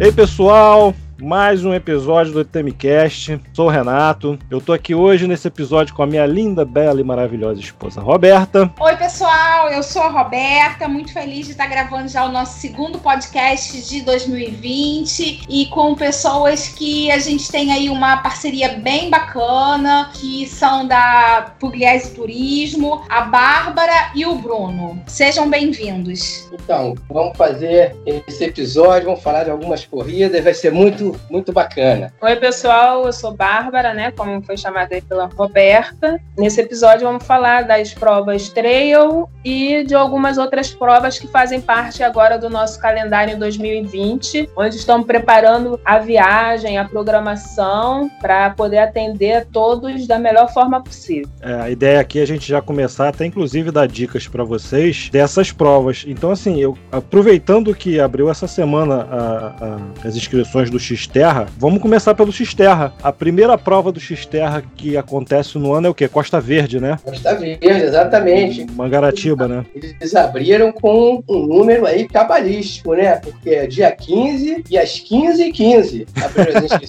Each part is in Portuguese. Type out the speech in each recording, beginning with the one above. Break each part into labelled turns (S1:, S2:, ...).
S1: Ei, pessoal, mais um episódio do Temicast. Sou o Renato. Eu tô aqui hoje nesse episódio com a minha linda, bela e maravilhosa esposa Roberta.
S2: Oi, pessoal. Eu sou a Roberta, muito feliz de estar gravando já o nosso segundo podcast de 2020 e com pessoas que a gente tem aí uma parceria bem bacana, que são da Pugliese Turismo, a Bárbara e o Bruno. Sejam bem-vindos.
S3: Então, vamos fazer esse episódio, vamos falar de algumas corridas, vai ser muito muito, bacana.
S4: Oi, pessoal, eu sou Bárbara, né? Como foi chamada aí pela Roberta. Nesse episódio vamos falar das provas trail e de algumas outras provas que fazem parte agora do nosso calendário em 2020, onde estamos preparando a viagem, a programação para poder atender todos da melhor forma possível.
S1: É, a ideia aqui é a gente já começar até inclusive dar dicas para vocês dessas provas. Então, assim, eu aproveitando que abriu essa semana a, a, as inscrições do X Xterra, vamos começar pelo Xterra. A primeira prova do Xterra que acontece no ano é o quê? Costa Verde, né?
S3: Costa Verde, exatamente.
S1: Mangaratiba, né?
S3: Eles abriram com um número aí cabalístico, né? Porque é dia 15 e às 15h15 abriram as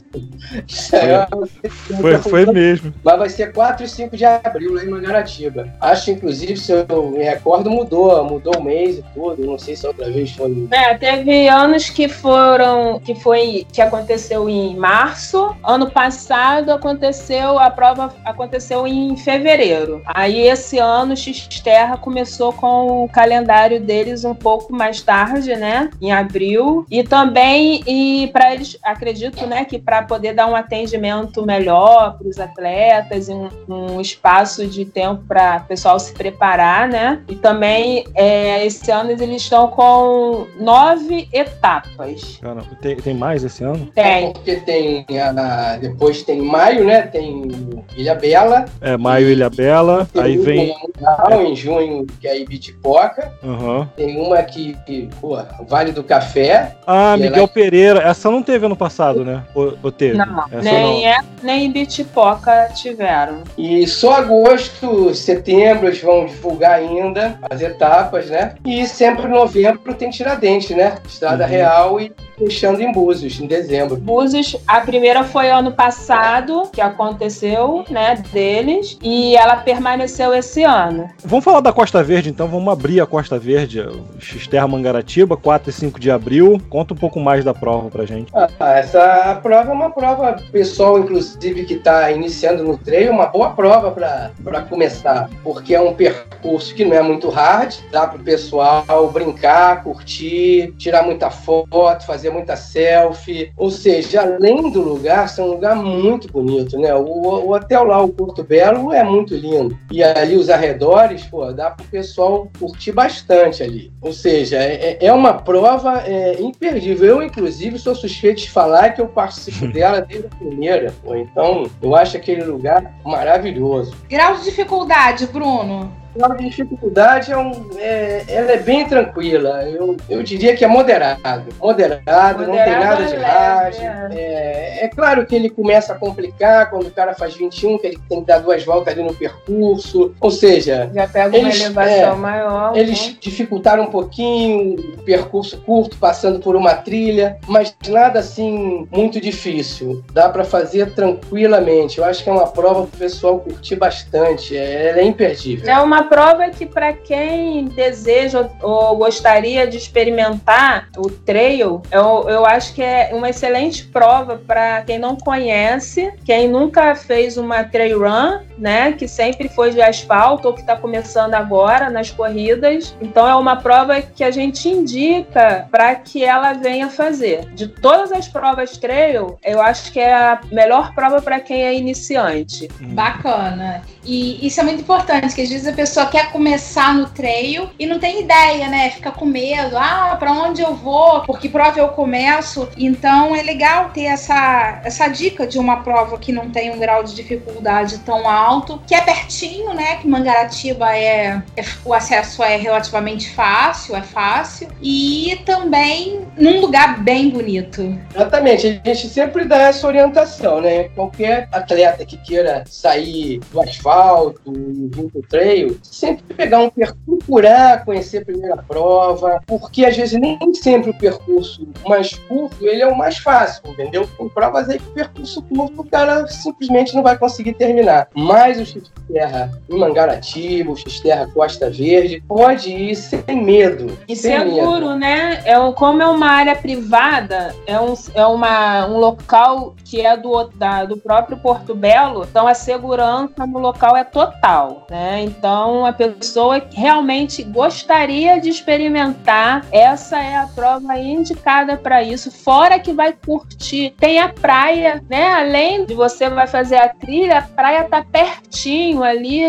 S1: foi, foi, foi mesmo.
S3: Mas vai ser 4 e 5 de abril lá em Mangaratiba. Acho, inclusive, se eu me recordo, mudou, mudou o mês e tudo. Não sei se outra vez foi.
S4: É, teve anos que foram, que foi, que aconteceu aconteceu em março. Ano passado aconteceu a prova aconteceu em fevereiro. Aí esse ano o Xterra começou com o calendário deles um pouco mais tarde, né? Em abril. E também e para eles acredito, né, que para poder dar um atendimento melhor para os atletas um, um, espaço de tempo para o pessoal se preparar, né? E também é, esse ano eles estão com nove etapas.
S1: Caramba, tem, tem mais esse ano?
S3: Tem. É porque tem a, depois tem maio, né? Tem Ilha Bela.
S1: É, maio Ilha Bela. Aí vem.
S3: Mundial, em junho, que é Ibitipoca.
S1: Uhum.
S3: Tem uma que, pô, Vale do Café.
S1: Ah, Miguel ela... Pereira. Essa não teve ano passado, né? Ou, ou teve?
S4: Não, Essa nem, não. É, nem Ibitipoca tiveram.
S3: E só agosto, setembro, eles vão divulgar ainda as etapas, né? E sempre novembro tem Tiradentes, né? Estrada uhum. Real e fechando em Búzios, em dezembro.
S4: Búzios, a primeira foi ano passado, que aconteceu, né, deles, e ela permaneceu esse ano.
S1: Vamos falar da Costa Verde, então, vamos abrir a Costa Verde, Xterra Mangaratiba, 4 e 5 de abril. Conta um pouco mais da prova pra gente.
S3: Ah, essa prova é uma prova, pessoal, inclusive, que está iniciando no treino, uma boa prova para começar, porque é um percurso que não é muito hard, dá pro pessoal brincar, curtir, tirar muita foto, fazer muita selfie. Ou seja, além do lugar, ser um lugar muito bonito, né? O, o hotel lá, o Porto Belo, é muito lindo. E ali os arredores, pô, dá para o pessoal curtir bastante ali. Ou seja, é, é, é uma prova é, imperdível. Eu, inclusive, sou suspeito de falar que eu participo dela desde a primeira. Pô. Então, eu acho aquele lugar maravilhoso.
S2: Grau de dificuldade, Bruno?
S3: A dificuldade é, um, é, ela é bem tranquila. Eu, eu diria que é moderado. Moderado, moderado não tem nada de rádio. É. é. É, claro que ele começa a complicar quando o cara faz 21, que ele tem que dar duas voltas ali no percurso. Ou seja,
S4: já pega uma eles, elevação é, maior.
S3: Eles né? dificultaram um pouquinho o percurso curto, passando por uma trilha, mas nada assim muito difícil. Dá para fazer tranquilamente. Eu acho que é uma prova para o pessoal curtir bastante. É, ela é imperdível.
S4: É uma prova que, para quem deseja ou gostaria de experimentar o trail, eu, eu acho que é uma excelente prova para quem não conhece, quem nunca fez uma trail run, né? Que sempre foi de asfalto ou que está começando agora nas corridas. Então, é uma prova que a gente indica para que ela venha fazer. De todas as provas trail, eu acho que é a melhor prova para quem é iniciante.
S2: Bacana. E isso é muito importante, que às vezes a pessoa quer começar no trail e não tem ideia, né? Fica com medo. Ah, para onde eu vou? Porque prova eu começo? Então é legal ter essa, essa dica de uma prova que não tem um grau de dificuldade tão alto, que é pertinho, né? Que Mangaratiba é, é o acesso é relativamente fácil, é fácil e também num lugar bem bonito.
S3: Exatamente, a gente sempre dá essa orientação, né? Qualquer atleta que queira sair do asfalto asfalto e vir pro trail, sempre pegar um percurso, procurar conhecer a primeira prova, porque às vezes nem sempre o percurso mais curto ele é o mais fácil, entendeu? Tem provas aí que o percurso curto o cara simplesmente não vai conseguir terminar. Mas o X-Terra em Mangaratiba, o X-Terra Costa Verde, pode ir sem medo.
S4: E
S3: sem
S4: seguro,
S3: medo.
S4: né? É, como é uma área privada, é um, é uma, um local que é do, da- do próprio Porto Belo, então a segurança no local é total, né? Então a pessoa realmente gostaria de experimentar, essa é a prova indicada para isso. Fora que vai curtir, tem a praia, né? Além de você vai fazer a trilha, a praia tá pertinho ali,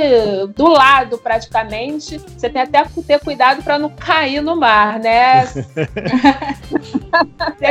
S4: do lado praticamente. Você tem até que ter cuidado para não cair no mar, né?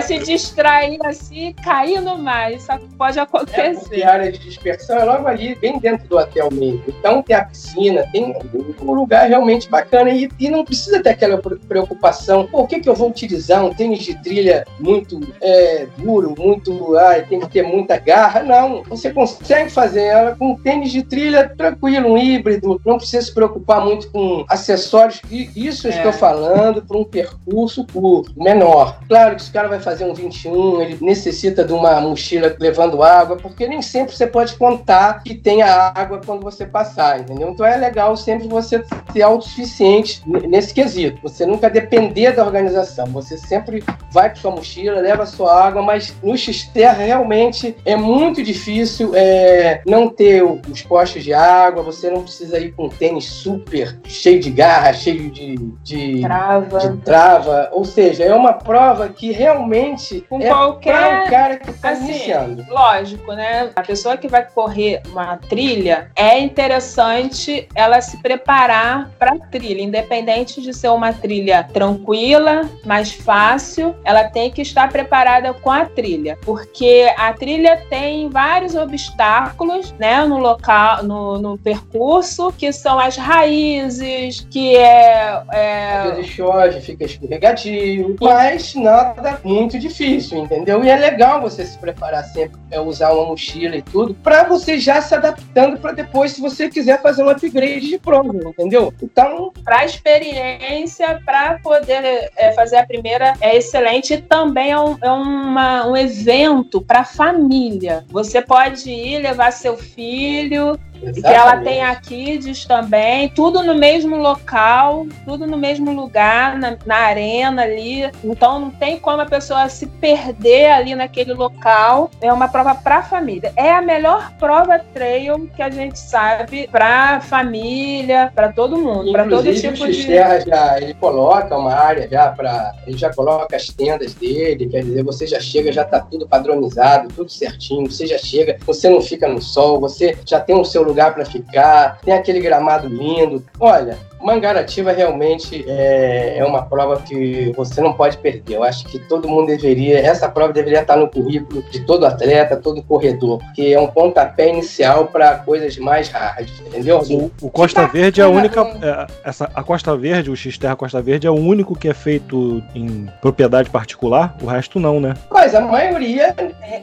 S4: Se distrair assim, cair no mar, isso pode
S3: É,
S4: acontecer.
S3: porque a área de dispersão é logo ali, bem dentro do hotel mesmo. Então tem a piscina, tem um lugar realmente bacana e, e não precisa ter aquela pre- preocupação. Por que, que eu vou utilizar um tênis de trilha muito é, duro, muito. Ai, tem que ter muita garra? Não. Você consegue fazer ela com um tênis de trilha tranquilo, um híbrido, não precisa se preocupar muito com acessórios. E isso eu
S4: É.
S3: estou falando para um percurso curto, menor. Claro que se o cara vai fazer um 21, ele necessita de uma mochila levando água, porque nem sempre você pode contar que tenha água quando você passar, entendeu? Então é legal sempre você ser autossuficiente nesse quesito. Você nunca depender da organização. Você sempre vai com sua mochila, leva sua água, mas no X-Terra realmente é muito difícil é, não ter os postos de água, você não precisa ir com um tênis super cheio de garra, cheio de, de,
S4: Trava.
S3: de trava. Ou seja, é uma prova que realmente
S4: Com
S3: é para
S4: qualquer.
S3: o cara que está
S4: assim,
S3: iniciando.
S4: Lógico, né? A pessoa que vai correr uma trilha é interessante ela se preparar para a trilha, independente de ser uma trilha tranquila, mais fácil, ela tem que estar preparada com a trilha, porque a trilha tem vários obstáculos, né, no local, no, no percurso, que são as raízes, que é, é
S3: Às vezes chove, fica escorregadio, mas nada muito difícil, entendeu? E é legal você se preparar sempre, é, usar uma mochila e tudo, para você já se adaptando para depois, se você quiser fazer um upgrade de prova, entendeu? Então,
S4: para experiência, para poder é, fazer a primeira é excelente e também é um, é uma- um evento para família. Você pode ir levar seu filho, que ela
S3: exatamente.
S4: tem a Kids também, tudo no mesmo local, tudo no mesmo lugar, na, na arena ali. Então não tem como a pessoa se perder ali naquele local. É uma prova para família. É a melhor prova trail que a gente sabe para família, para todo mundo, para todo tipo
S3: o
S4: de.
S3: X-Terra já ele coloca uma área já para ele já coloca as tendas dele, quer dizer, você já chega, já tá tudo padronizado, tudo certinho, você já chega, você não fica no sol, você já tem o seu lugar para ficar, tem aquele gramado lindo. Olha, Mangaratiba realmente é, é uma prova que você não pode perder. Eu acho que todo mundo deveria, essa prova deveria estar no currículo de todo atleta, todo corredor, porque é um pontapé inicial para coisas mais hard, entendeu?
S1: O, o Costa Verde é a única.
S2: bacana,
S1: é, essa, a Costa Verde, o X-Terra Costa Verde, é o único que é feito em propriedade particular, o resto não, né?
S3: Mas a maioria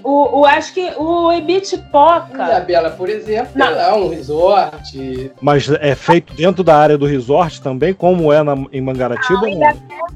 S4: O, o- acho que o Ibitipoca.
S3: Isabela, por exemplo,
S4: Não.
S3: lá um resort.
S1: Mas é feito dentro da área do resort também, como é na, em Mangaratiba?
S4: ainda
S1: não?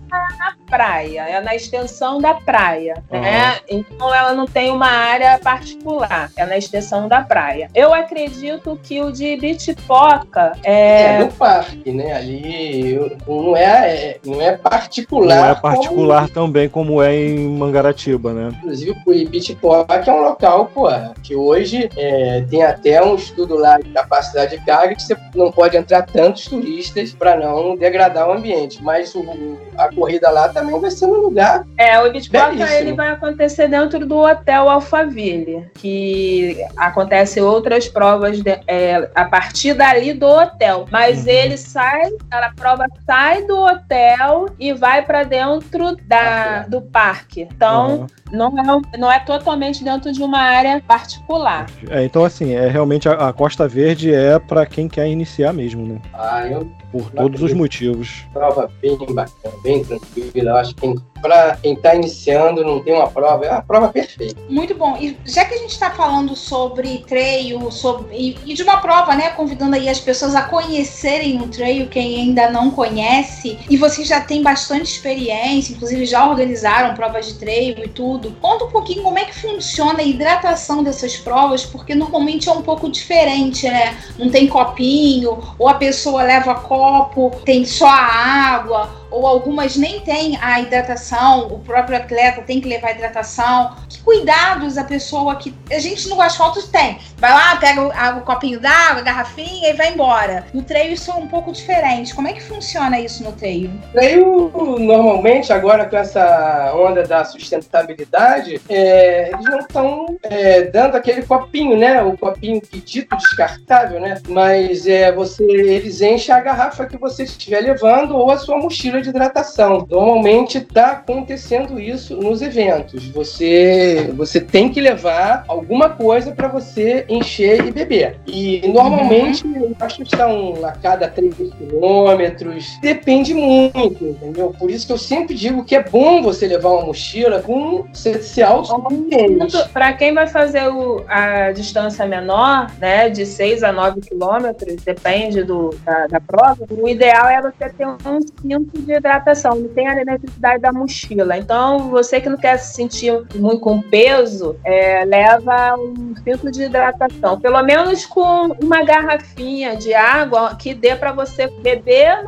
S4: praia, é na extensão da praia,
S1: Uhum.
S4: né? Então ela não tem uma área particular, é na extensão da praia. Eu acredito que o de Bitipoca
S3: É,
S4: é,
S3: no parque, né? Ali não é, é- não é particular.
S1: Não é particular também como é em Mangaratiba, né?
S3: como, inclusive, o Ibitipoca é um local, pô, que hoje é, tem até um estudo lá de capacidade de carga que você não pode entrar tantos turistas para não degradar o ambiente. Mas o- a corrida lá também vai ser um lugar
S4: é o
S3: Belíssimo.
S4: ele vai acontecer dentro do Hotel Alphaville, que acontecem outras provas de- é, a partir dali do hotel, mas
S1: Uhum.
S4: ele sai, a prova sai do hotel e vai para dentro da, do parque. Então
S1: Uhum.
S4: não é, não é totalmente dentro de uma área particular.
S1: É, então, assim, é realmente a, a Costa Verde é para quem quer iniciar mesmo, né?
S3: ah, eu
S1: Por todos os motivos.
S3: prova bem bacana, bem tranquila. Eu acho que para quem está iniciando, não tem uma prova, é a prova perfeita.
S2: Muito bom. E já que a gente está falando sobre trail, sobre, e, e, de uma prova, né? Convidando aí as pessoas a conhecerem o trail, quem ainda não conhece, e vocês já têm bastante experiência, inclusive já organizaram provas de trail e tudo. Conta um pouquinho como é que funciona a hidratação dessas provas, porque normalmente é um pouco diferente, né? Não tem copinho, ou a pessoa leva copo, tem só a água ou algumas nem têm a hidratação, o próprio atleta tem que levar hidratação. Que cuidados a pessoa que. A gente no asfalto tem. Vai lá, pega o, o copinho d'água, a garrafinha e vai embora. No treino isso é um pouco diferente. Como é que funciona isso no treino?
S3: Treino, normalmente, agora com essa onda da sustentabilidade, é, eles não estão é, dando aquele copinho, né? O copinho dito descartável, né? Mas é, você, eles enchem a garrafa que você estiver levando ou a sua mochila de hidratação. Normalmente está acontecendo isso nos eventos. Você, você tem que levar alguma coisa para você encher e beber. E normalmente, uhum. acho que são a cada 3 quilômetros. Depende muito, entendeu? Por isso que eu sempre digo que é bom você levar uma mochila com se autossuficiente.
S4: Para quem vai fazer o, a distância menor, né, de 6 a 9 quilômetros, depende do, da, da prova, o ideal é você ter um cinto de de hidratação, não tem a necessidade da mochila. Então, você que não quer se sentir muito com peso, é, leva um filtro de hidratação. Pelo menos com uma garrafinha de água que dê para você beber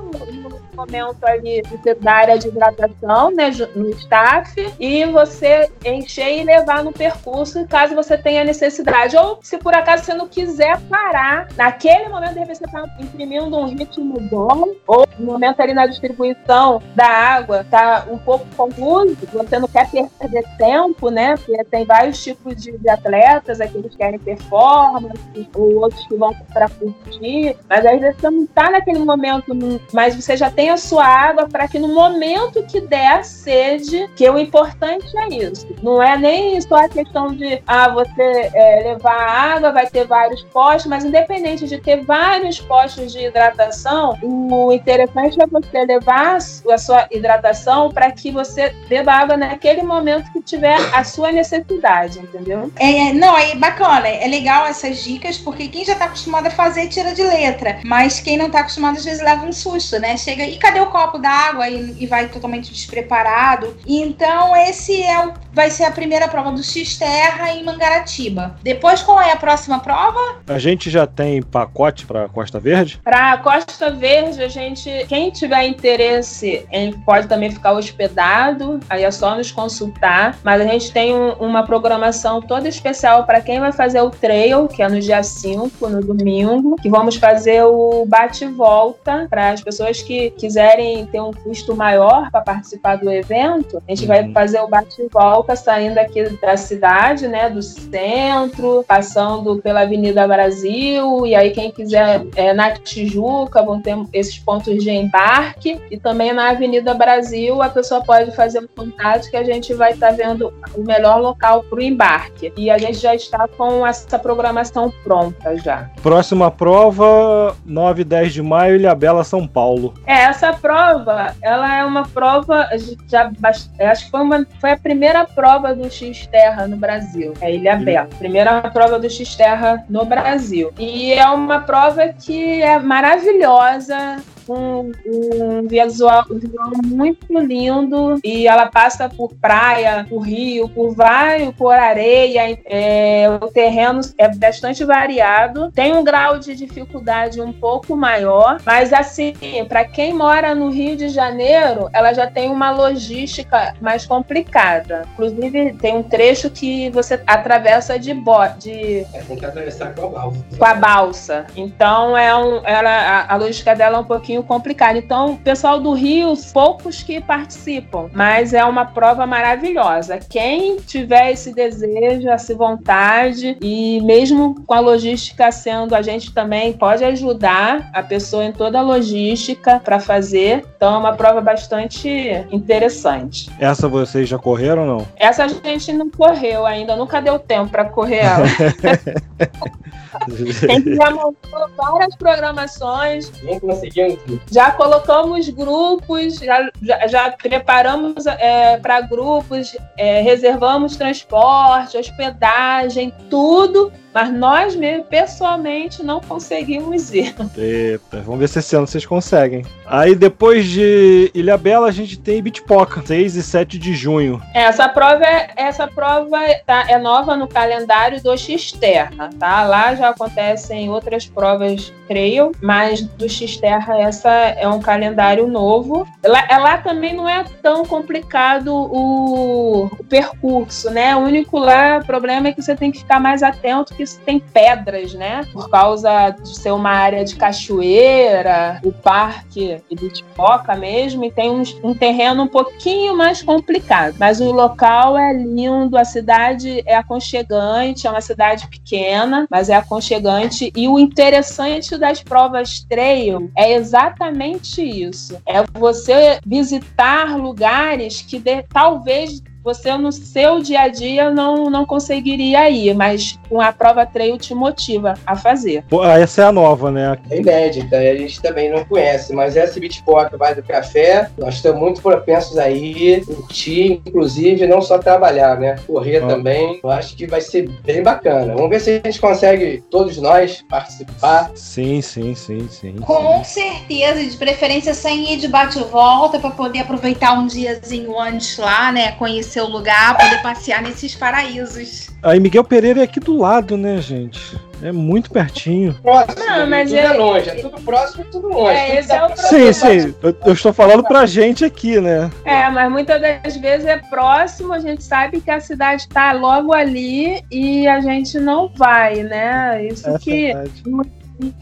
S4: momento ali da área de hidratação, né, no staff, e você encher e levar no percurso, caso você tenha necessidade. Ou se por acaso você não quiser parar, naquele momento, de repente, você está imprimindo um ritmo bom, ou no momento ali na distribuição da água está um pouco confuso, você não quer perder tempo, né? Porque tem vários tipos de, de atletas, aqueles que querem performance, ou outros que vão para curtir, mas às vezes você não está naquele momento, mas você já tem a sua água para que no momento que der a sede, que o importante é isso. Não é nem só a questão de ah, você é, levar água, vai ter vários postos, mas independente de ter vários postos de hidratação, o interessante é você levar a sua hidratação para que você beba água naquele momento que tiver a sua necessidade, entendeu?
S2: É, não, é bacana, é legal essas dicas, porque quem já está acostumado a fazer tira de letra, mas quem não está acostumado às vezes leva um susto, né? Chega e cadê o copo d'água e, e vai totalmente despreparado. Então, esse é o, vai ser a primeira prova do X-Terra em Mangaratiba. Depois, qual é a próxima prova?
S1: A gente já tem pacote para Costa Verde?
S4: Para Costa Verde, a gente, quem tiver interesse, pode também ficar hospedado, aí é só nos consultar. Mas a gente tem um, uma programação toda especial para quem vai fazer o trail, que é no dia 5, no domingo, que vamos fazer o bate-volta para as pessoas que, que quiserem ter um custo maior para participar do evento, a gente uhum. vai fazer o bate-volta saindo aqui da cidade, né, do centro, passando pela Avenida Brasil, e aí quem quiser é, na Tijuca vão ter esses pontos de embarque, e também na Avenida Brasil a pessoa pode fazer um contato que a gente vai estar tá vendo o melhor local para o embarque. E a gente já está com essa programação pronta já.
S1: Próxima prova, 9 e 10 de maio, Ilhabela, São Paulo.
S4: É, essa prova, ela é uma prova, já, acho que foi, uma, foi a primeira prova do X-Terra no Brasil, é Ilha Bela. Primeira prova do X-Terra no Brasil. E é uma prova que é maravilhosa, um, um visual, visual muito lindo e ela passa por praia, por rio, por vários, por areia. É, o terreno é bastante variado, tem um grau de dificuldade um pouco maior, mas assim, para quem mora no Rio de Janeiro, ela já tem uma logística mais complicada. Inclusive, tem um trecho que você atravessa de bote.
S3: É, tem que atravessar com a balsa.
S4: Com a balsa. Então, é um, ela, a, a logística dela é um pouquinho pouquinho complicado. Então, o pessoal do Rio, poucos que participam, mas é uma prova maravilhosa. Quem tiver esse desejo, essa vontade, e mesmo com a logística sendo, a gente também pode ajudar a pessoa em toda a logística para fazer. Então, é uma prova bastante interessante.
S1: Essa vocês já correram ou não?
S4: Essa a gente não correu ainda, nunca deu tempo para correr ela. Tem que já montou várias programações.
S3: Nem conseguimos
S4: Já colocamos grupos, já, já, já preparamos é, para grupos, é, reservamos transporte, hospedagem, tudo mas nós mesmo, pessoalmente, não conseguimos ir.
S1: Eita, vamos ver se esse ano vocês conseguem. Aí depois de Ilha Bela, a gente tem Bitpoca, 6 e 7 de junho.
S4: Essa prova é, essa prova tá, é nova no calendário do X-Terra, tá? Lá já acontecem outras provas trail, mas do X-Terra essa é um calendário novo. Lá, é, lá também não é tão complicado o, o percurso, né? O único lá problema é que você tem que ficar mais atento que tem pedras, né? Por causa de ser uma área de cachoeira, o parque de Tipoca mesmo, e tem um, um terreno um pouquinho mais complicado. Mas o local é lindo, a cidade é aconchegante, é uma cidade pequena, mas é aconchegante. E o interessante das provas trail é exatamente isso: é você visitar lugares que de, talvez você no seu dia a dia não, não conseguiria ir, mas com a prova trail te motiva a fazer.
S1: Pô, essa é a nova, né?
S3: É inédita, a gente também não conhece, mas essa Beachport vai do café, nós estamos muito propensos aí, curtir, inclusive não só trabalhar, né? Correr ah. também, eu acho que vai ser bem bacana. Vamos ver se a gente consegue, todos nós, participar.
S1: Sim, sim, sim, sim.
S2: Com
S1: sim.
S2: certeza, de preferência sem ir de bate-volta, para poder aproveitar um diazinho antes lá, né? Conhecer seu lugar, poder passear nesses paraísos.
S1: Aí Miguel Pereira é aqui do lado, né, gente? É muito pertinho.
S3: Próximo, não, mas tudo é... é longe. É tudo próximo e tudo longe. É, esse é o
S1: sim, sim. Eu, eu, estou falando pra gente aqui, né?
S4: É, mas muitas das vezes é próximo, a gente sabe que a cidade está logo ali e a gente não vai, né? Isso é que verdade.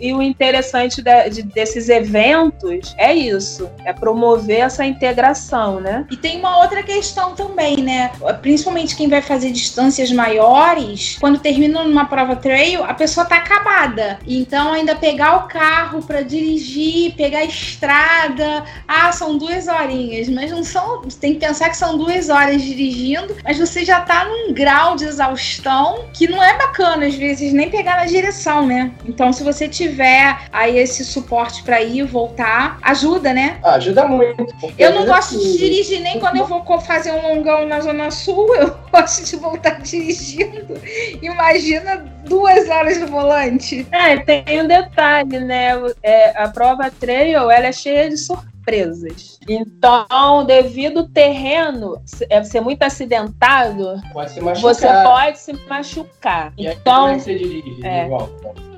S4: E o interessante de, de, desses eventos é isso, é promover essa integração, né?
S2: E tem uma outra questão também, né? Principalmente quem vai fazer distâncias maiores, quando termina numa prova trail, a pessoa tá acabada. Então ainda pegar o carro para dirigir, pegar a estrada, ah, são duas horinhas, mas não são. Tem que pensar que são duas horas dirigindo, mas você já tá num grau de exaustão que não é bacana às vezes nem pegar na direção, né? Então se você tiver aí esse suporte para ir e voltar, ajuda, né?
S3: Ajuda muito.
S2: Eu não gosto de dirigir nem quando eu vou fazer um longão na Zona Sul, eu gosto de voltar dirigindo. Imagina duas horas no volante.
S4: É, tem um detalhe, né? É, a prova trail, ela é cheia de surpresas presas. Então, devido ao terreno é, ser muito acidentado,
S3: pode se
S4: você pode se machucar.
S3: E
S4: então,
S3: aí, é que você dirige?
S4: É,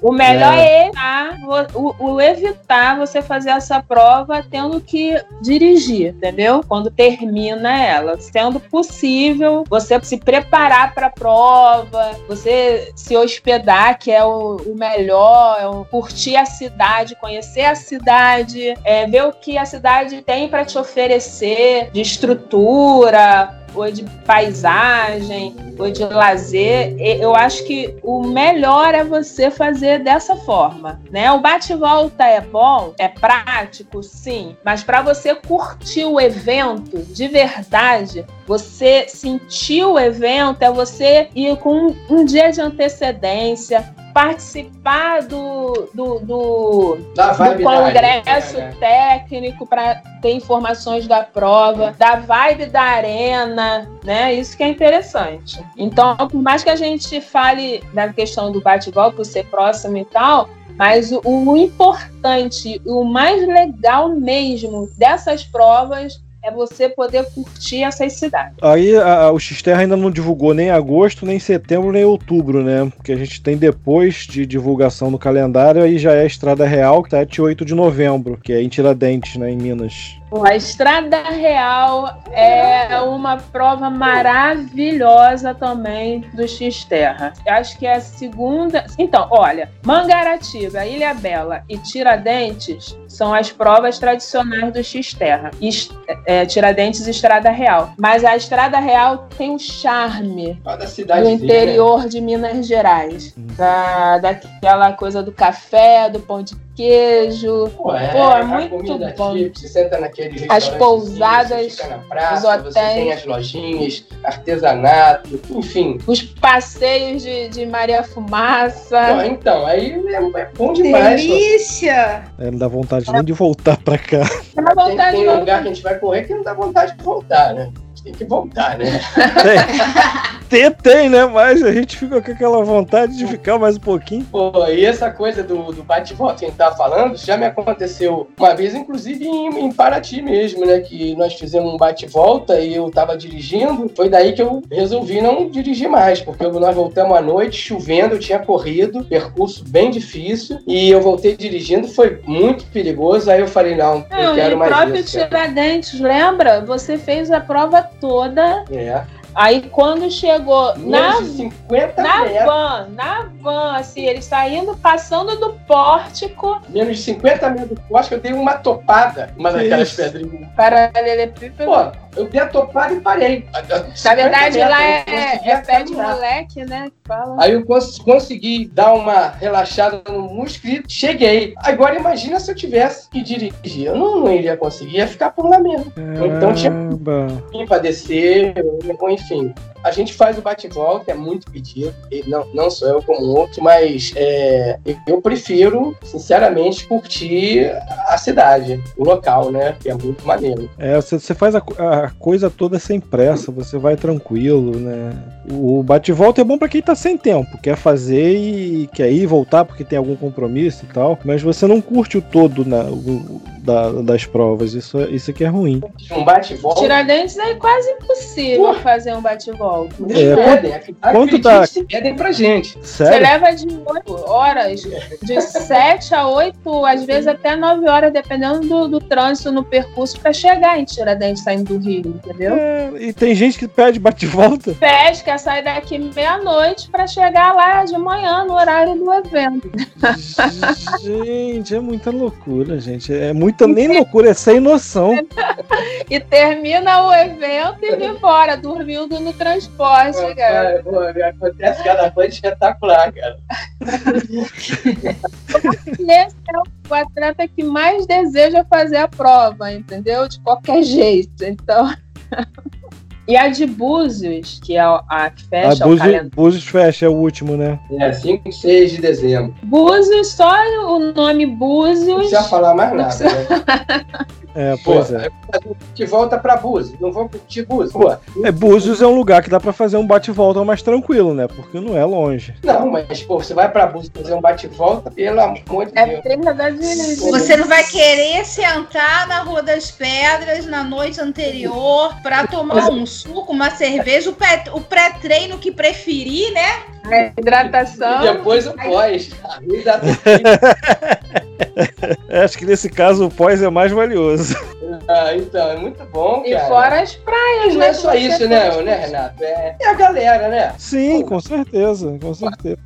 S4: o melhor é. é evitar, o, o, evitar você fazer essa prova tendo que dirigir, entendeu? Quando termina ela. Sendo possível, você se preparar para a prova, você se hospedar, que é o, o melhor, é o, curtir a cidade, conhecer a cidade, é, ver o que a cidade tem para te oferecer de estrutura, ou de paisagem, ou de lazer, eu acho que o melhor é você fazer dessa forma, né? O bate-volta é bom, é prático, sim, mas para você curtir o evento de verdade, você sentir o evento é você ir com um dia de antecedência, participar do, do, do, do congresso né? técnico para ter informações da prova, da vibe da arena, né? Isso que é interessante. Então, por mais que a gente fale da questão do bate-volta por ser próximo e tal, mas o, o importante, o mais legal mesmo dessas provas é você poder curtir essas cidades.
S1: Aí a, a, o Xterra ainda não divulgou nem agosto, nem setembro, nem outubro, né? Porque a gente tem depois de divulgação no calendário, aí já é a Estrada Real, 7 e 8 de novembro, que é em Tiradentes, né, em Minas.
S4: A Estrada Real é uma prova maravilhosa também do X-Terra. Acho que é a segunda. Então, olha, Mangaratiba, Ilha Bela e Tiradentes são as provas tradicionais do X-Terra. É, Tiradentes e Estrada Real. Mas a Estrada Real tem um charme do interior de Minas Gerais. Da, daquela coisa do café, do pão de queijo.
S3: Pô, é,
S4: Pô, é
S3: a
S4: muito
S3: comida
S4: bom.
S3: você senta naquele
S4: As pousadas,
S3: você fica na praça,
S4: os
S3: você
S4: hotéis.
S3: tem as lojinhas, artesanato, enfim.
S4: Os passeios de, de Maria
S3: Pô,
S4: Fumaça.
S3: então, aí é, é bom demais.
S2: Delícia!
S1: É, não dá vontade nem de voltar pra cá.
S4: Dá
S3: Tem,
S4: vontade
S3: tem
S4: de
S3: um lugar que a gente vai correr que não dá vontade de voltar, né? Tem que voltar, né?
S1: Tem, tem, né? Mas a gente fica com aquela vontade de ficar mais um pouquinho.
S3: Pô, e essa coisa do, do bate-volta que a gente tava falando, já me aconteceu uma vez, inclusive em, em Paraty mesmo, né? Que nós fizemos um bate-volta e eu tava dirigindo. Foi daí que eu resolvi não dirigir mais, porque eu- nós voltamos à noite, chovendo, eu tinha corrido, percurso bem difícil, e eu voltei dirigindo, foi muito perigoso. Aí eu falei, não, eu
S4: Não,
S3: quero
S4: e o
S3: mais
S4: próprio
S3: isso. cara.
S4: Tiradentes, lembra? Você fez a prova toda.
S3: É.
S4: Aí quando chegou na
S3: Menos de 50
S4: Na
S3: metros.
S4: van, na van, assim, eles saindo, passando do pórtico,
S3: Menos de 50 metros. Acho que eu dei uma topada, uma
S1: Que
S3: daquelas pedrinhas.
S4: paralelepípedo.
S3: Pô, eu dei a topada e parei.
S4: Na verdade,
S3: 50
S4: lá é, é pé de moleque, né? Fala.
S3: Aí eu cons- consegui dar uma relaxada no músculo e cheguei. Agora imagina se eu tivesse que dirigir. Eu não, não iria conseguir, ia ficar por lá mesmo. Então tinha- pra descer, ou enfim. A gente faz o bate-volta, é muito pedido. E não, não sou eu como outro, mas é, eu prefiro, sinceramente, curtir a cidade, o local, né? Que é muito maneiro.
S1: É, você, você faz a, co- a coisa toda sem pressa, você vai tranquilo, né? O, bate-volta é bom pra quem tá sem tempo, quer fazer e quer ir voltar porque tem algum compromisso e tal, mas você não curte o todo na, o- da- das provas, isso, isso aqui é ruim.
S3: Um bate-volta.
S4: Tiradentes é quase impossível
S3: Pô.
S4: fazer um bate-volta.
S3: Eles
S1: É,
S3: pedem, ac-
S1: quanto tá-
S3: se pedem pra gente.
S4: Você
S1: Sério?
S4: leva de 8 horas, de 7 a 8, às vezes até 9 horas, dependendo do, do trânsito no percurso, pra chegar em Tiradentes saindo do Rio, entendeu?
S1: É, e tem gente que pede bate-volta.
S4: Pede, quer sair daqui meia-noite pra chegar lá de manhã, no horário do evento.
S1: gente, é muita loucura, gente. É muita nem loucura, é sem noção.
S4: E termina o evento e vai embora, dormindo no transporte, cara.
S3: Acontece cada coisa espetacular, cara.
S4: Esse é o atleta que mais deseja fazer a prova, entendeu? De qualquer jeito. Então. E a de Búzios, que é a que
S1: A
S4: fecha o
S1: Búzios,
S4: calendário.
S1: Búzios fecha, é o último, né?
S3: É, 5 e 6 de dezembro.
S4: Búzios, só o nome
S3: Não
S4: Búzios.
S3: precisa falar mais nada,
S4: precisa-
S3: né?
S1: É,
S3: Pô,
S1: pois é.
S3: que volta pra Búzios. Não vou curtir Búzios. Pô,
S1: É, Búzios é um lugar que dá pra fazer um bate-volta mais tranquilo, né? Porque não é longe.
S3: não, mas, pô, você vai pra Búzios fazer um bate-volta, pelo amor de
S4: É
S3: Deus.
S4: de.
S2: Você não vai querer sentar na Rua das Pedras na noite anterior pra tomar um suco, uma cerveja, o pré- o pré-treino que preferir, né?
S4: É, hidratação.
S3: E depois o pós.
S1: É, acho que nesse caso o pós é mais valioso.
S3: Ah, então, é muito bom,
S4: E
S3: cara.
S4: fora as praias,
S3: Mas não
S4: né?
S3: é só
S4: que
S3: isso,
S4: você
S3: né, né, Renato? É, é a galera, né?
S1: Sim, com certeza, com certeza.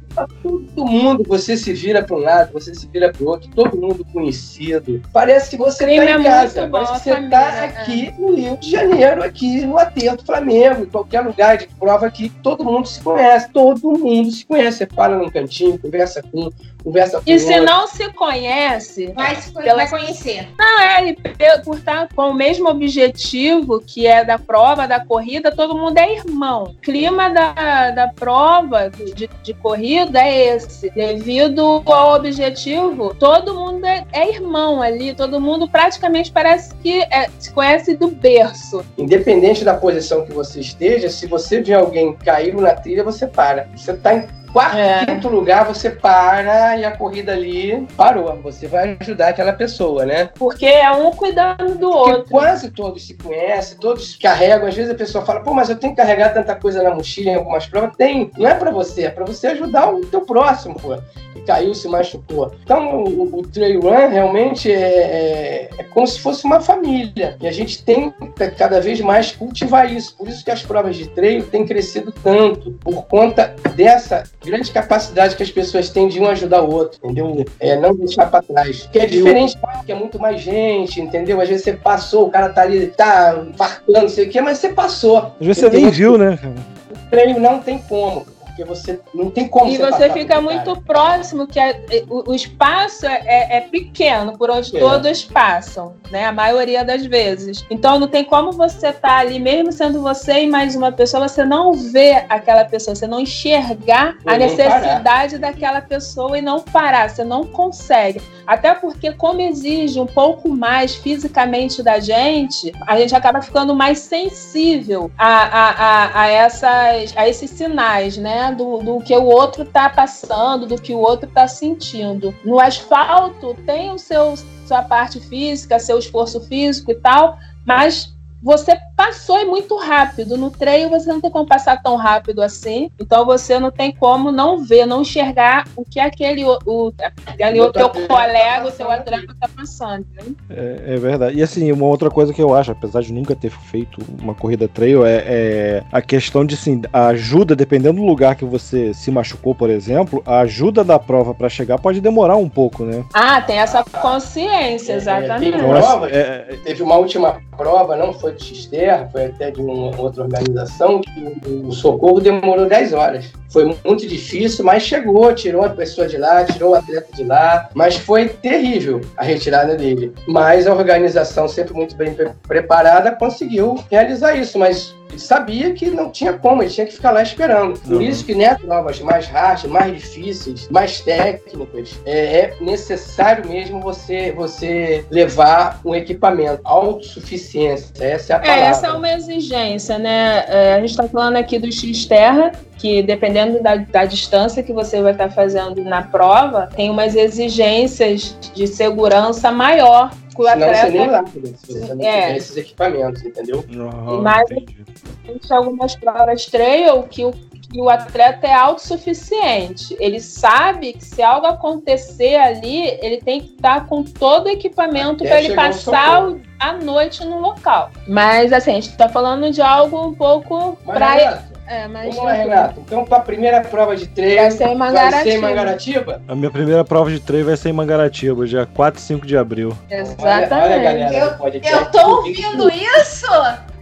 S3: Todo mundo, você se vira para um lado, você se vira para o outro, todo mundo conhecido. Parece que você está
S4: é
S3: em casa,
S4: muito bom,
S3: parece que você está
S4: é.
S3: aqui no Rio de Janeiro, aqui no Aterro do Flamengo, em qualquer lugar de prova aqui, todo mundo se conhece, todo mundo se conhece. Você para num cantinho, conversa com conversa com
S4: E se
S3: outro.
S4: não se conhece,
S2: Vai, se-
S4: Pela-
S2: vai conhecer.
S4: Não, é, e por estar com o mesmo objetivo que é da prova, da corrida, todo mundo é irmão. O clima da, da prova de, de corrida é esse. Devido ao objetivo, todo mundo é, é irmão ali, todo mundo praticamente parece que é- se conhece do berço.
S3: Independente da posição que você esteja, se você vê alguém cair na trilha, você para. Você está em quarto,
S4: É.
S3: quinto lugar, você para e a corrida ali parou. Você vai ajudar aquela pessoa, né?
S4: Porque é um cuidando do
S3: Porque
S4: outro.
S3: quase todos se conhecem, todos carregam. Às vezes a pessoa fala, pô, mas eu tenho que carregar tanta coisa na mochila em algumas provas. Tem, não é pra você, é pra você ajudar o teu próximo, pô, que caiu, se machucou. Então o, o trail run realmente é, é, é como se fosse uma família. E a gente tem que cada vez mais cultivar isso. Por isso que as provas de trail têm crescido tanto, por conta dessa grande capacidade que as pessoas têm de um ajudar o outro, entendeu? É, não deixar pra trás. Que é diferente, que é muito mais gente, entendeu? Às vezes você passou, o cara tá ali, tá fartando, não sei o quê, mas você passou.
S1: Às vezes você nem viu, né, cara?
S3: O treino não tem como. Porque você não tem como
S4: E você fica muito próximo, que é, o, o, espaço é, é, é, pequeno, por onde é. todos passam, né? A maioria das vezes. Então não tem como você estar tá ali, mesmo sendo você e mais uma pessoa, você não vê aquela pessoa, você não enxergar a necessidade parar. daquela pessoa e não parar, você não consegue. Até porque, como exige um pouco mais fisicamente da gente, a gente acaba ficando mais sensível a, a, a, a, essas, a esses sinais, né? Do, do que o outro está passando, do que o outro está sentindo. No asfalto tem o seu sua parte física, seu esforço físico e tal, mas você passou e muito rápido. No treino você não tem como passar tão rápido assim. Então você não tem como não ver, não enxergar o que aquele o, aquele o teu colega, o seu atleta está passando. Né?
S1: É, é, verdade. E assim, uma outra coisa que eu acho, apesar de nunca ter feito uma corrida trail, é, é a questão de assim, a ajuda, dependendo do lugar que você se machucou, por exemplo, a ajuda da prova para chegar pode demorar um pouco, né?
S4: Ah, tem essa consciência, é, exatamente.
S3: É, prova, é, teve uma última prova, não foi de foi até de uma outra organização, que o socorro demorou 10 horas. Foi muito difícil, mas chegou, tirou a pessoa de lá, tirou o atleta de lá, mas foi terrível a retirada dele. Mas a organização, sempre muito bem preparada, conseguiu realizar isso, mas ele sabia que não tinha como, ele tinha que ficar lá esperando. Por uhum. isso que né, provas mais hard, mais difíceis, mais técnicas, é, é, necessário mesmo você, você levar um equipamento, autossuficiência, essa é a palavra.
S4: É, essa é uma exigência, né? É, a gente está falando aqui do X-Terra, que dependendo da, da, distância que você vai estar tá fazendo na prova, tem umas exigências de segurança maior
S3: que o atleta. Você nem lá, você não é. esses equipamentos, entendeu?
S4: Uhum, Mas tem algumas provas trail que o que o atleta é autossuficiente. Ele sabe que se algo acontecer ali, ele tem que estar com todo o equipamento para ele passar a noite no local. Mas assim, a gente está falando de algo um pouco
S3: para é, mas Vamos lá, Renato. Então, para a primeira prova de treino, vai ser em Mangaratiba. Vai ser em Mangaratiba?
S1: A minha primeira prova de treino vai ser em Mangaratiba, dia 4 e 5 de abril.
S4: Exatamente. Olha, olha galera,
S2: eu, eu tô ouvindo isso?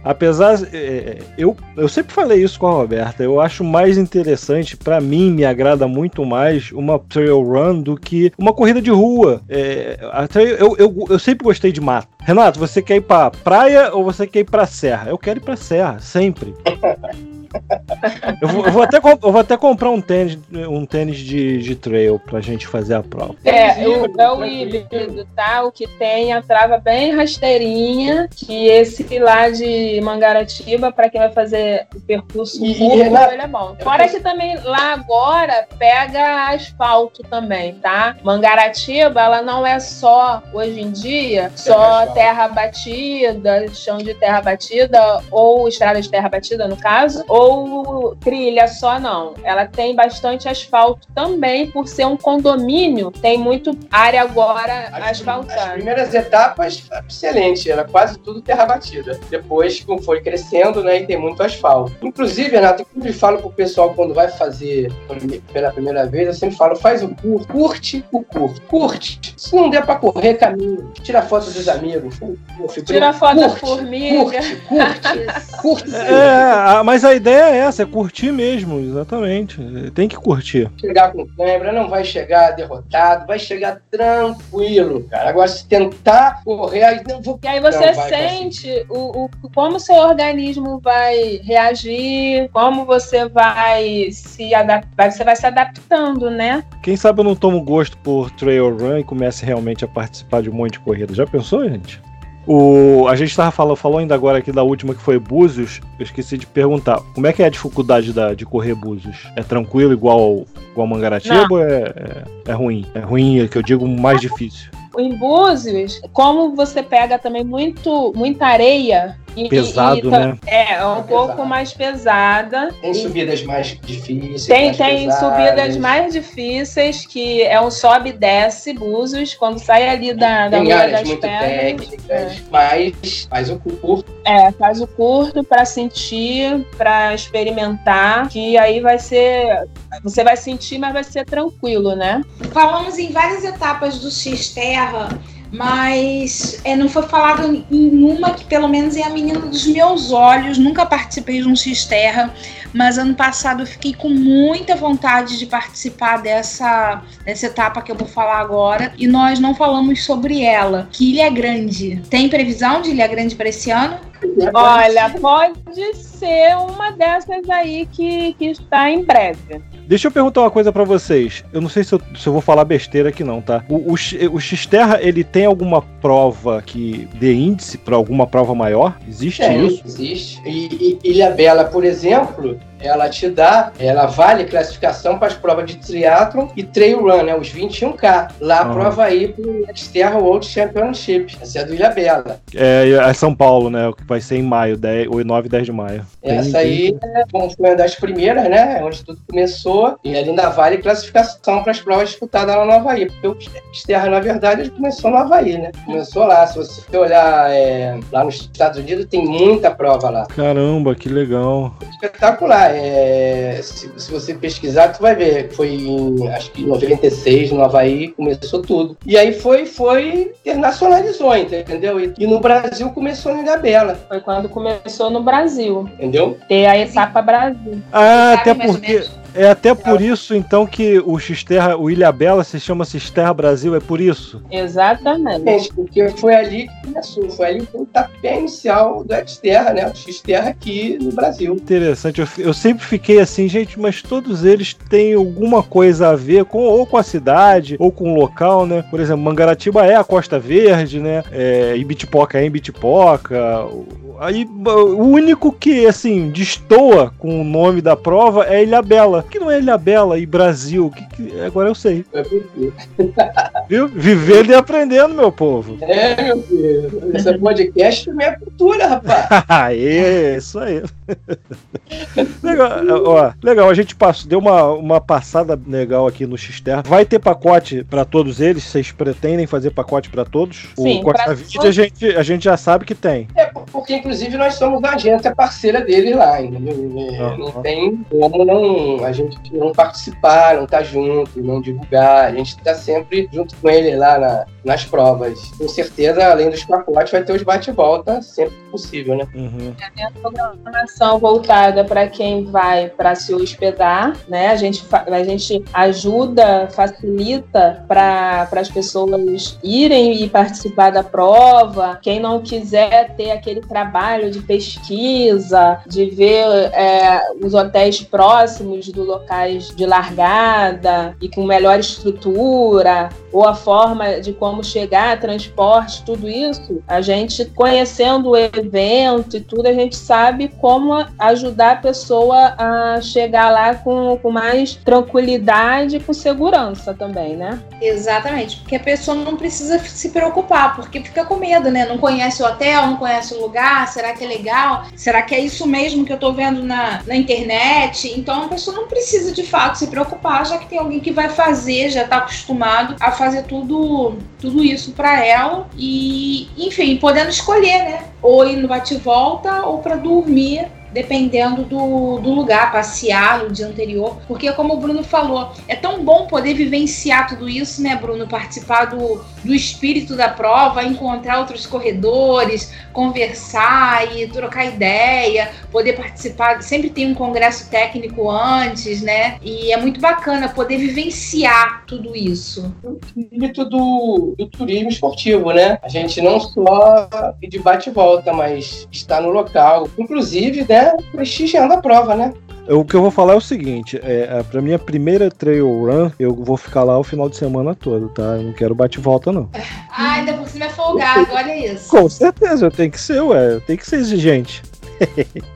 S1: Apesar, é, é, eu, eu sempre falei isso com a Roberta, eu acho mais interessante, para mim, me agrada muito mais uma trail run do que uma corrida de rua. É, trail, eu, eu, eu sempre gostei de mato. Renato, você quer ir pra praia ou você quer ir pra serra? Eu quero ir pra serra, sempre. eu, vou, eu, vou, até, eu vou até comprar um tênis, um tênis de, de trail pra gente fazer a prova.
S4: É, o, é o híbrido, tá? O que tem a trava bem rasteirinha, que esse lá de Mangaratiba, pra quem vai fazer o percurso e, curto, ele é bom. Fora que também lá agora pega asfalto também, tá? Mangaratiba, ela não é só, hoje em dia, só terra batida, chão de terra batida, ou estrada de terra batida, no caso, ou ou trilha só, não. Ela tem bastante asfalto também, por ser um condomínio, tem muito área agora as, asfaltada. As
S3: primeiras etapas, excelente, era quase tudo terra batida. Depois, como foi crescendo, né, e tem muito asfalto. Inclusive, Renato, eu sempre falo pro pessoal quando vai fazer pela primeira vez, eu sempre falo, faz o curto, curte o curto, curte. Se não der pra correr, caminho, tira foto dos amigos.
S4: Tira foto da formiga.
S3: Curte, curte, curte.
S1: É, mas a ideia é essa, é curtir mesmo, exatamente. Tem que curtir.
S3: Chegar com câmera, não vai chegar derrotado, vai chegar tranquilo, cara. Agora, se tentar correr, aí não vou.
S4: E aí você sente o, o, como seu organismo vai reagir, como você vai se adaptar, você vai se adaptando, né?
S1: Quem sabe eu não tomo gosto por trail run e comece realmente a participar de um monte de corrida. Já pensou, gente? O, a gente estava falando, falou ainda agora aqui da última que foi Búzios. Eu esqueci de perguntar. Como é que é a dificuldade da, de correr Búzios? É tranquilo igual, igual Mangaratiba ou é, é, é, ruim? É ruim, é que eu digo mais difícil.
S4: Em Búzios, como você pega também muito, muita areia,
S1: pesado,
S4: e,
S1: né?
S4: É, é um é pouco pesado. mais pesada.
S3: Tem subidas mais difíceis.
S4: Tem,
S3: mais
S4: tem subidas mais difíceis, que é um sobe e desce, Búzios, quando sai ali da, da
S3: tem áreas das muito pedras, técnicas, é. mas faz o curto.
S4: É, faz o curto para sentir, para experimentar, que aí vai ser. Você vai sentir, mas vai ser tranquilo, né?
S2: Falamos em várias etapas do X-Terra mas é, não foi falado em uma que pelo menos é a menina dos meus olhos. Nunca participei de um X-Terra, mas ano passado eu fiquei com muita vontade de participar dessa, dessa etapa que eu vou falar agora. E nós não falamos sobre ela, que Ilha Grande. Tem previsão de Ilha Grande para esse ano?
S4: Olha, pode ser uma dessas aí que, que está em breve.
S1: Deixa eu perguntar uma coisa para vocês. Eu não sei se eu, se eu, vou falar besteira aqui não, tá? O, o, o Xterra, ele tem alguma prova que dê índice para alguma prova maior? Existe é, isso?
S3: Existe. E, e Ilha Bela, por exemplo, ela te dá, ela vale classificação para as provas de triathlon e trail run, né? Os 21K. Lá uhum. prova aí pro Xterra World Championship. Essa é do Ilha Bela.
S1: É, é São Paulo, né? Que vai ser em maio, 10, 9 e 10 de maio.
S3: Essa aí bom, foi uma das primeiras, né? Onde tudo começou. E ela ainda vale classificação para as provas disputadas lá no Havaí. Porque o Xterra, na verdade, ele começou no Havaí, né? Começou lá. Se você olhar é, lá nos Estados Unidos, tem muita prova lá.
S1: Caramba, que legal.
S3: Espetacular. É, se, se, você pesquisar, tu vai ver. Foi em, acho que em 96, no Havaí, começou tudo. E aí foi, foi, internacionalizou, entendeu? E, e no Brasil começou no Ilha Bela.
S4: Foi quando começou no Brasil.
S3: Entendeu?
S4: Ter a etapa Brasil.
S1: Ah, até porque. É até por isso, então, que o Xterra, o Ilha Bela se chama Xterra Brasil, é por isso?
S4: Exatamente.
S3: Porque foi ali que começou, foi ali o tapé inicial do Xterra, né? O Xterra aqui no Brasil.
S1: Interessante, eu, eu, sempre fiquei assim, gente, mas todos eles têm alguma coisa a ver com ou com a cidade, ou com o local, né? Por exemplo, Mangaratiba é a Costa Verde, né? É, Ibitipoca é Ibitipoca. Aí, o único que, assim, destoa com o nome da prova é Ilha Bela que não é Ilha Bela e Brasil? Que, que... Agora eu sei. É Viu? Vivendo e aprendendo, meu povo.
S3: É, meu filho. Esse podcast também é cultura, rapaz.
S1: Aê, isso aí. legal, ó, legal, a gente passou, deu uma, uma passada legal aqui no Xterra. Vai ter pacote para todos eles? Vocês pretendem fazer pacote para todos?
S4: Sim,
S1: o Costa Verde a gente, a gente já sabe que tem.
S3: É, porque inclusive nós somos a agência parceira dele lá, entendeu? Uhum. Não tem como não gente não participar, não estar tá junto, não divulgar. A gente está sempre junto com ele lá na, nas provas. Com certeza, além dos pacotes, vai ter os bate-volta sempre que possível, né?
S4: Uhum. É a programação voltada para quem vai para se hospedar, né? A gente, a gente ajuda, facilita para as pessoas irem e participar da prova. Quem não quiser ter aquele trabalho de pesquisa, de ver é, os hotéis próximos do locais de largada e com melhor estrutura, ou a forma de como chegar, transporte, tudo isso, a gente conhecendo o evento e tudo, a gente sabe como ajudar a pessoa a chegar lá com, com mais tranquilidade e com segurança também, né?
S2: Exatamente, porque a pessoa não precisa se preocupar, porque fica com medo, né? Não conhece o hotel, não conhece o lugar, será que é legal? Será que é isso mesmo que eu tô vendo na, na internet? Então a pessoa não precisa de fato se preocupar, já que tem alguém que vai fazer, já está acostumado a fazer tudo, tudo isso para ela e, enfim, podendo escolher, né? Ou ir no bate-volta ou para dormir dependendo do, do lugar, passear no dia anterior. Porque, como o Bruno falou, é tão bom poder vivenciar tudo isso, né, Bruno? Participar do, do espírito da prova, encontrar outros corredores, conversar e trocar ideia, poder participar. Sempre tem um congresso técnico antes, né? E é muito bacana poder vivenciar tudo isso.
S3: O espírito do, do turismo esportivo, né? A gente não só de bate e volta, mas está no local. Inclusive, né? Prestigiando a prova, né?
S1: O que eu vou falar é o seguinte: é, é, pra minha primeira trail run, eu vou ficar lá o final de semana todo, tá? Eu não quero bate-volta, não.
S2: Ah, ainda por cima é folgado, olha isso.
S1: Com certeza, eu tenho que ser, ué, eu tenho que ser exigente.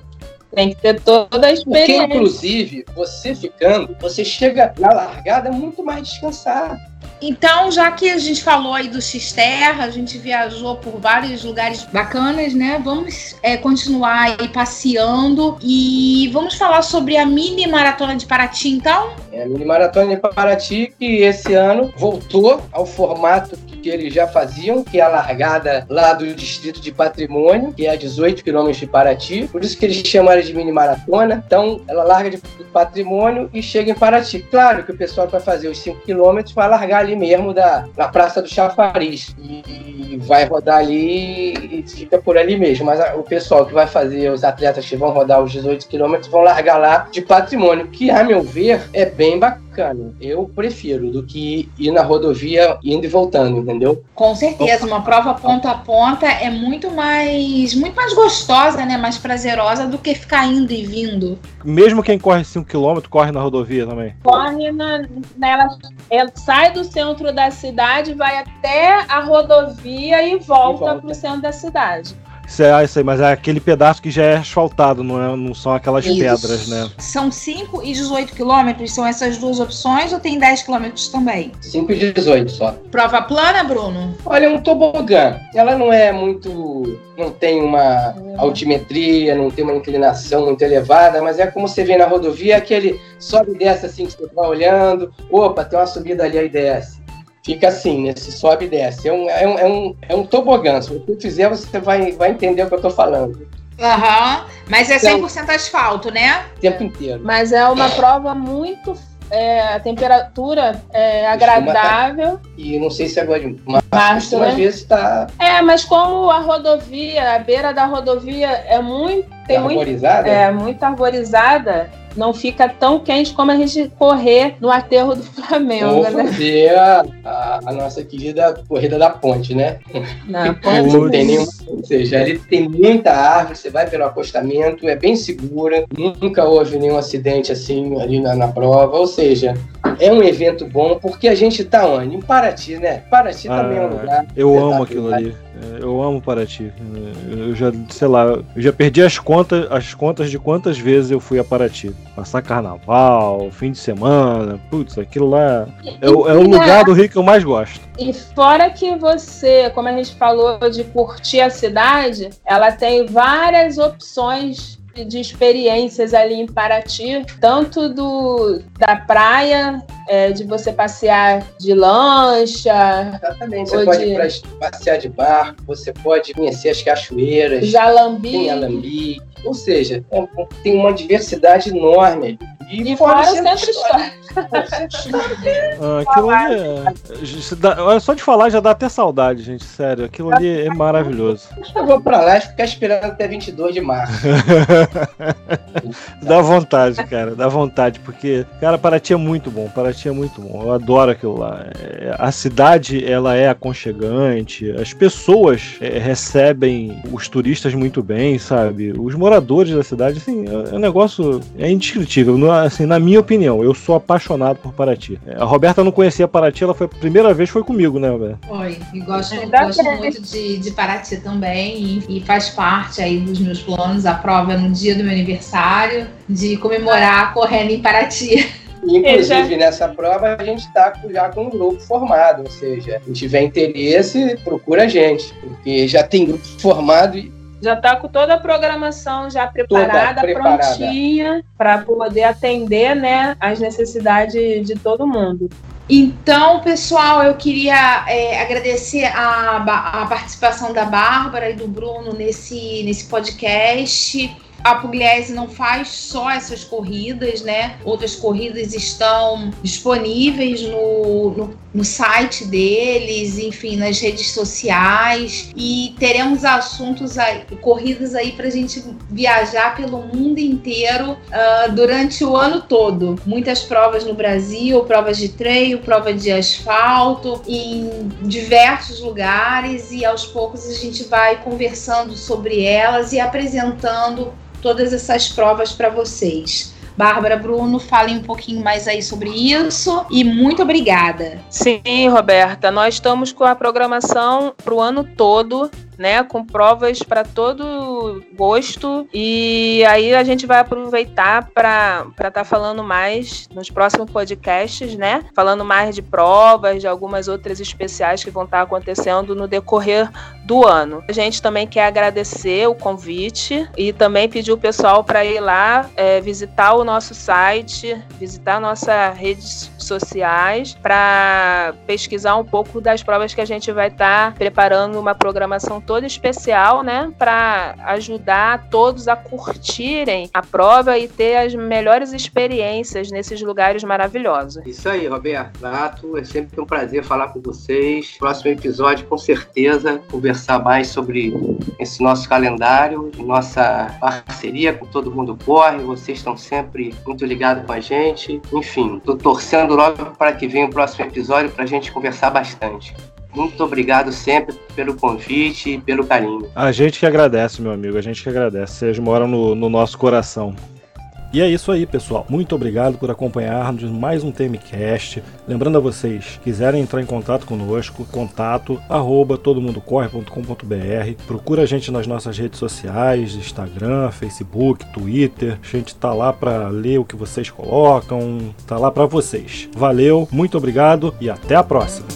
S4: Tem que ter toda a experiência.
S3: Porque, inclusive, você ficando, você chega na largada muito mais descansado.
S2: Então, já que a gente falou aí do X-Terra, a gente viajou por vários lugares bacanas, né? Vamos é, continuar aí passeando e vamos falar sobre a mini maratona de Paraty, então?
S3: É, a mini maratona de Paraty que esse ano voltou ao formato que que eles já faziam, que é a largada lá do Distrito de Patrimônio, que é a 18 quilômetros de Paraty. Por isso que eles chamam ela de mini maratona. Então, ela larga de Patrimônio e chega em Paraty. Claro que o pessoal que vai fazer os 5 quilômetros vai largar ali mesmo da, na Praça do Chafariz. E vai rodar ali e fica por ali mesmo. Mas a, o pessoal que vai fazer, os atletas que vão rodar os 18 quilômetros, vão largar lá de Patrimônio, que, a meu ver, é bem bacana bacana. Eu prefiro do que ir na rodovia indo e voltando, entendeu?
S2: Com certeza, uma prova ponta a ponta é muito mais muito mais gostosa, né? Mais prazerosa do que ficar indo e vindo.
S1: Mesmo quem corre 5km, corre na rodovia também.
S4: Corre na, nela, ela sai do centro da cidade, vai até a rodovia e volta, volta. para o centro da cidade.
S1: Isso é, isso aí, mas é aquele pedaço que já é asfaltado, não, é, não são aquelas isso. pedras, né?
S2: São 5 e 18 quilômetros, são essas duas opções ou tem 10 quilômetros também?
S3: 5 e 18 só.
S2: Prova plana, Bruno?
S3: Olha, é um tobogã. Ela não é muito. não tem uma altimetria, não tem uma inclinação muito elevada, mas é como você vê na rodovia, aquele sobe e desce assim que você vai olhando. Opa, tem uma subida ali aí desce fica assim, nesse sobe e desce. É um, é um, é um, é um tobogã. Se você fizer, você vai, vai entender o que eu estou falando.
S2: Aham, uhum. mas é 100% então, asfalto, né?
S3: O tempo inteiro.
S4: Mas é uma prova muito é, a temperatura é agradável. Tá,
S3: e não sei se agora, mas Março, né? vezes está.
S4: É, mas como a rodovia, a beira da rodovia é muito. Tem
S3: arborizada?
S4: Muito, é, muito arborizada não fica tão quente como a gente correr no aterro do Flamengo, Ou
S3: né? fazer a, a, a, nossa querida corrida da ponte, né?
S4: Na ponte.
S3: não tem nenhum, ou seja, ali tem muita árvore, você vai pelo acostamento, é bem segura, nunca houve nenhum acidente assim ali na, na prova, ou seja, é um evento bom porque a gente tá onde? Em Paraty, né? Paraty ah, também é um lugar.
S1: Eu amo aquilo ali. É, eu amo Paraty. Eu já, sei lá, eu já perdi as contas, as contas de quantas vezes eu fui a Paraty. Passar carnaval, fim de semana, putz, aquilo lá é, é, o, é o lugar do Rio que eu mais gosto.
S4: E fora que você, como a gente falou de curtir a cidade, ela tem várias opções de experiências ali em Paraty, tanto do da praia, é, de você passear de lancha.
S3: Exatamente, você pode de... passear de barco, você pode conhecer as cachoeiras.
S4: Jalambi.
S3: Tem Alambi. Ou seja, é, tem uma diversidade enorme
S4: e, e fora, fora o centro histórico.
S1: ah, aquilo ali é. Só de falar já dá até saudade, gente. Sério, aquilo ali é maravilhoso.
S3: Eu vou pra lá e ficar esperando até 22 de março.
S1: dá vontade, cara, dá vontade, porque, cara, Paraty é muito bom. Paraty é muito bom. Eu adoro aquilo lá. É, a cidade, ela é aconchegante, as pessoas é, recebem os turistas muito bem, sabe? Os moradores da cidade, assim, é, é um negócio é indescritível. Não, assim, na minha opinião, eu sou apaixonado por Paraty. A Roberta não conhecia Paraty, ela foi a primeira vez foi comigo, né, Roberta?
S2: Foi, e gosto, é, gosto muito de, de Paraty também, e, e, faz parte aí dos meus planos, a prova no dia do meu aniversário, de comemorar correndo em Paraty.
S3: Inclusive, nessa prova, a gente está já com um grupo formado, ou seja, quem tiver interesse, procura a gente, porque já tem grupo formado e
S4: já está com toda a programação já preparada, preparada. prontinha, para poder atender né, as necessidades de todo mundo.
S2: Então, pessoal, eu queria é, agradecer a, a participação da Bárbara e do Bruno nesse, nesse podcast a Pugliese não faz só essas corridas, né? Outras corridas estão disponíveis no, no, no, site deles, enfim, nas redes sociais. E teremos assuntos aí, corridas aí para a gente viajar pelo mundo inteiro uh, durante o ano todo. Muitas provas no Brasil, provas de treino, prova de asfalto, em diversos lugares, e aos poucos a gente vai conversando sobre elas e apresentando todas essas provas para vocês. Bárbara, Bruno, falem um pouquinho mais aí sobre isso e muito obrigada.
S4: Sim, Roberta, nós estamos com a programação para o ano todo né? Com provas para todo gosto. E aí a gente vai aproveitar para estar tá falando mais nos próximos podcasts, né? Falando mais de provas, de algumas outras especiais que vão estar tá acontecendo no decorrer do ano. A gente também quer agradecer o convite e também pedir o pessoal para ir lá é, visitar o nosso site, visitar nossas redes sociais para pesquisar um pouco das provas que a gente vai estar tá preparando uma programação toda especial, né, para ajudar todos a curtirem a prova e ter as melhores experiências nesses lugares maravilhosos.
S3: Isso aí, Roberto. Nato, é sempre um prazer falar com vocês. Próximo episódio, com certeza, conversar mais sobre esse nosso calendário, nossa parceria com Todo Mundo Corre. Vocês estão sempre muito ligados com a gente. Enfim, estou torcendo logo para que venha o próximo episódio para a gente conversar bastante. Muito obrigado sempre pelo convite e pelo carinho.
S1: A gente que agradece, meu amigo. A gente que agradece. Vocês moram no, no nosso coração. E é isso aí, pessoal. Muito obrigado por acompanharmos mais um TMcast. Lembrando a vocês, quiserem entrar em contato conosco, contato arroba todomundocorre.com.br. Procura a gente nas nossas redes sociais, Instagram, Facebook, Twitter. A gente tá lá para ler o que vocês colocam, tá lá para vocês. Valeu, muito obrigado e até a próxima.